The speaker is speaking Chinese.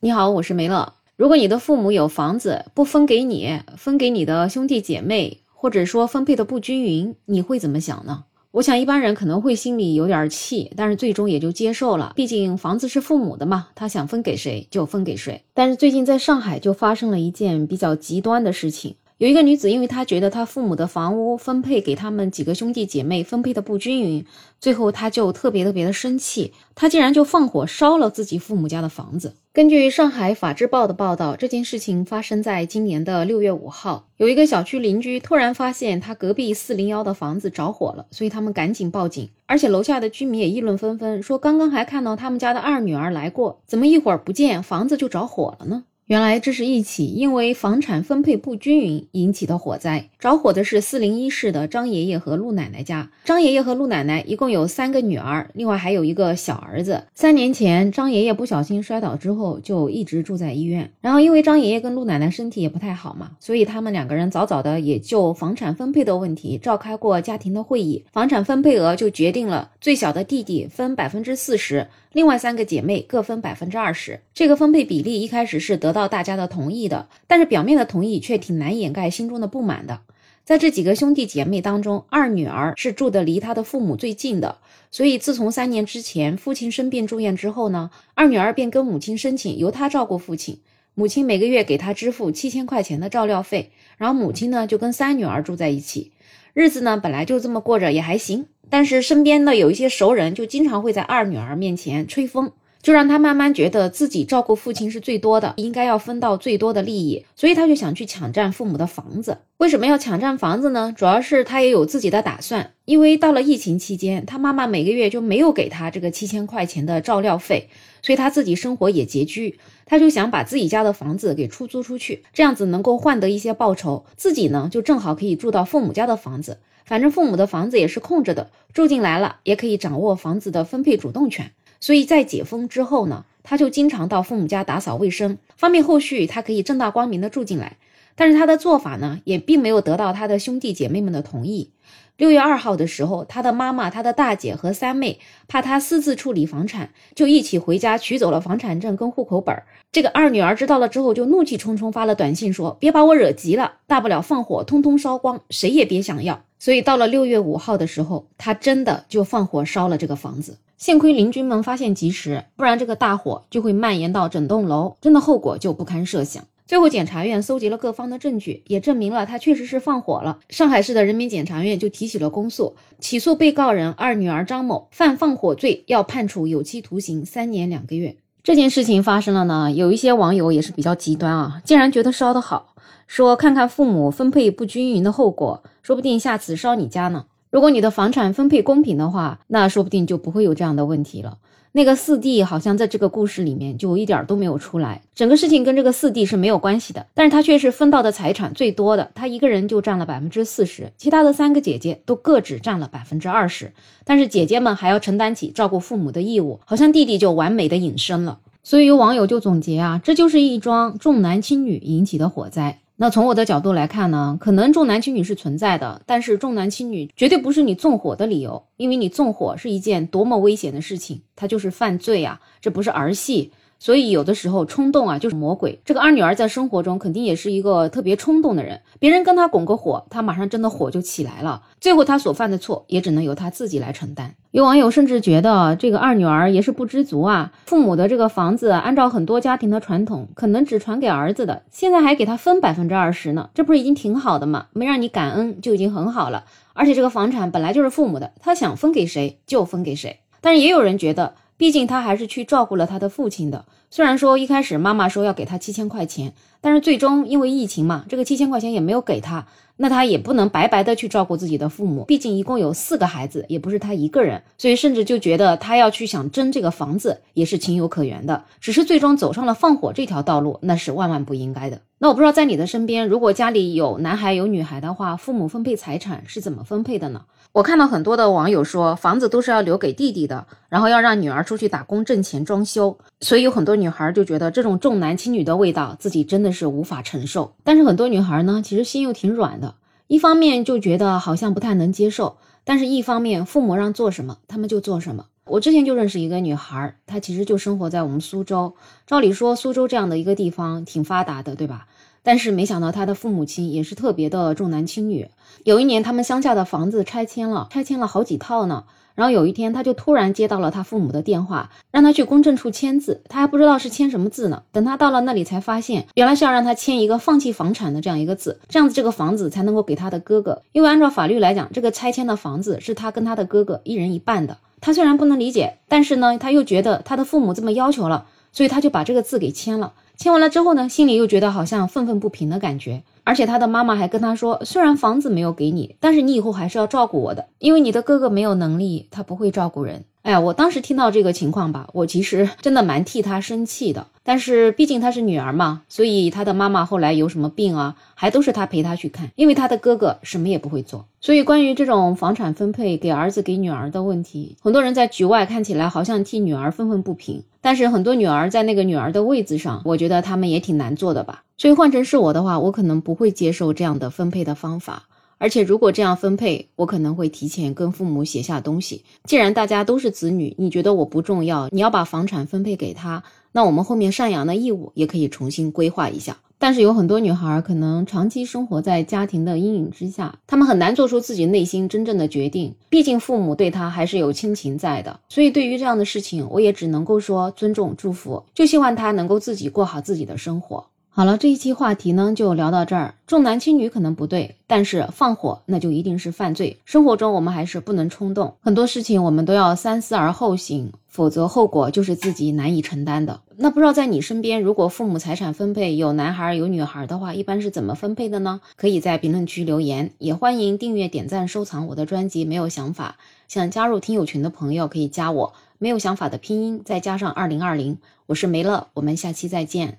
你好，我是梅乐。如果你的父母有房子不分给你，分给你的兄弟姐妹，或者说分配的不均匀，你会怎么想呢？我想一般人可能会心里有点气，但是最终也就接受了。毕竟房子是父母的嘛，他想分给谁就分给谁。但是最近在上海就发生了一件比较极端的事情。有一个女子，因为她觉得她父母的房屋分配给他们几个兄弟姐妹分配的不均匀，最后她就特别特别的生气，她竟然就放火烧了自己父母家的房子。根据上海法制报的报道，这件事情发生在今年的六月五号，有一个小区邻居突然发现他隔壁四零幺的房子着火了，所以他们赶紧报警，而且楼下的居民也议论纷纷，说刚刚还看到他们家的二女儿来过，怎么一会儿不见房子就着火了呢？原来这是一起因为房产分配不均匀引起的火灾。着火的是四零一室的张爷爷和陆奶奶家。张爷爷和陆奶奶一共有三个女儿，另外还有一个小儿子。三年前，张爷爷不小心摔倒之后，就一直住在医院。然后因为张爷爷跟陆奶奶身体也不太好嘛，所以他们两个人早早的也就房产分配的问题召开过家庭的会议。房产分配额就决定了，最小的弟弟分百分之四十，另外三个姐妹各分百分之二十。这个分配比例一开始是得到。到大家的同意的，但是表面的同意却挺难掩盖心中的不满的。在这几个兄弟姐妹当中，二女儿是住的离她的父母最近的，所以自从三年之前父亲生病住院之后呢，二女儿便跟母亲申请由她照顾父亲，母亲每个月给她支付七千块钱的照料费，然后母亲呢就跟三女儿住在一起，日子呢本来就这么过着也还行，但是身边的有一些熟人就经常会在二女儿面前吹风。就让他慢慢觉得自己照顾父亲是最多的，应该要分到最多的利益，所以他就想去抢占父母的房子。为什么要抢占房子呢？主要是他也有自己的打算，因为到了疫情期间，他妈妈每个月就没有给他这个七千块钱的照料费，所以他自己生活也拮据，他就想把自己家的房子给出租出去，这样子能够换得一些报酬，自己呢就正好可以住到父母家的房子，反正父母的房子也是空着的，住进来了也可以掌握房子的分配主动权。所以在解封之后呢，他就经常到父母家打扫卫生，方便后续他可以正大光明的住进来。但是他的做法呢，也并没有得到他的兄弟姐妹们的同意。六月二号的时候，他的妈妈、他的大姐和三妹怕他私自处理房产，就一起回家取走了房产证跟户口本。这个二女儿知道了之后，就怒气冲冲发了短信说：“别把我惹急了，大不了放火，通通烧光，谁也别想要。”所以到了六月五号的时候，他真的就放火烧了这个房子。幸亏邻居们发现及时，不然这个大火就会蔓延到整栋楼，真的后果就不堪设想。最后，检察院搜集了各方的证据，也证明了他确实是放火了。上海市的人民检察院就提起了公诉，起诉被告人二女儿张某犯放火罪，要判处有期徒刑三年两个月。这件事情发生了呢，有一些网友也是比较极端啊，竟然觉得烧得好，说看看父母分配不均匀的后果，说不定下次烧你家呢。如果你的房产分配公平的话，那说不定就不会有这样的问题了。那个四弟好像在这个故事里面就一点都没有出来，整个事情跟这个四弟是没有关系的。但是他却是分到的财产最多的，他一个人就占了百分之四十，其他的三个姐姐都各只占了百分之二十。但是姐姐们还要承担起照顾父母的义务，好像弟弟就完美的隐身了。所以有网友就总结啊，这就是一桩重男轻女引起的火灾。那从我的角度来看呢，可能重男轻女是存在的，但是重男轻女绝对不是你纵火的理由，因为你纵火是一件多么危险的事情，它就是犯罪啊，这不是儿戏。所以有的时候冲动啊就是魔鬼。这个二女儿在生活中肯定也是一个特别冲动的人，别人跟她拱个火，她马上真的火就起来了。最后她所犯的错也只能由她自己来承担。有网友甚至觉得这个二女儿也是不知足啊，父母的这个房子按照很多家庭的传统，可能只传给儿子的，现在还给他分百分之二十呢，这不是已经挺好的吗？没让你感恩就已经很好了。而且这个房产本来就是父母的，他想分给谁就分给谁。但是也有人觉得。毕竟他还是去照顾了他的父亲的。虽然说一开始妈妈说要给他七千块钱，但是最终因为疫情嘛，这个七千块钱也没有给他。那他也不能白白的去照顾自己的父母，毕竟一共有四个孩子，也不是他一个人，所以甚至就觉得他要去想争这个房子也是情有可原的。只是最终走上了放火这条道路，那是万万不应该的。那我不知道在你的身边，如果家里有男孩有女孩的话，父母分配财产是怎么分配的呢？我看到很多的网友说，房子都是要留给弟弟的，然后要让女儿出去打工挣钱装修，所以有很多女孩就觉得这种重男轻女的味道自己真的是无法承受。但是很多女孩呢，其实心又挺软的。一方面就觉得好像不太能接受，但是一方面父母让做什么，他们就做什么。我之前就认识一个女孩，她其实就生活在我们苏州。照理说，苏州这样的一个地方挺发达的，对吧？但是没想到他的父母亲也是特别的重男轻女。有一年，他们乡下的房子拆迁了，拆迁了好几套呢。然后有一天，他就突然接到了他父母的电话，让他去公证处签字。他还不知道是签什么字呢。等他到了那里，才发现原来是要让他签一个放弃房产的这样一个字，这样子这个房子才能够给他的哥哥。因为按照法律来讲，这个拆迁的房子是他跟他的哥哥一人一半的。他虽然不能理解，但是呢，他又觉得他的父母这么要求了，所以他就把这个字给签了。签完了之后呢，心里又觉得好像愤愤不平的感觉。而且他的妈妈还跟他说，虽然房子没有给你，但是你以后还是要照顾我的，因为你的哥哥没有能力，他不会照顾人。哎，我当时听到这个情况吧，我其实真的蛮替他生气的。但是毕竟她是女儿嘛，所以她的妈妈后来有什么病啊，还都是她陪她去看，因为她的哥哥什么也不会做。所以关于这种房产分配给儿子给女儿的问题，很多人在局外看起来好像替女儿愤愤不平，但是很多女儿在那个女儿的位子上，我觉得他们也挺难做的吧。所以换成是我的话，我可能不会接受这样的分配的方法。而且如果这样分配，我可能会提前跟父母写下东西。既然大家都是子女，你觉得我不重要，你要把房产分配给他，那我们后面赡养的义务也可以重新规划一下。但是有很多女孩可能长期生活在家庭的阴影之下，她们很难做出自己内心真正的决定。毕竟父母对她还是有亲情在的，所以对于这样的事情，我也只能够说尊重、祝福，就希望她能够自己过好自己的生活。好了，这一期话题呢就聊到这儿。重男轻女可能不对，但是放火那就一定是犯罪。生活中我们还是不能冲动，很多事情我们都要三思而后行，否则后果就是自己难以承担的。那不知道在你身边，如果父母财产分配有男孩有女孩的话，一般是怎么分配的呢？可以在评论区留言，也欢迎订阅、点赞、收藏我的专辑。没有想法，想加入听友群的朋友可以加我。没有想法的拼音再加上二零二零，我是梅乐，我们下期再见。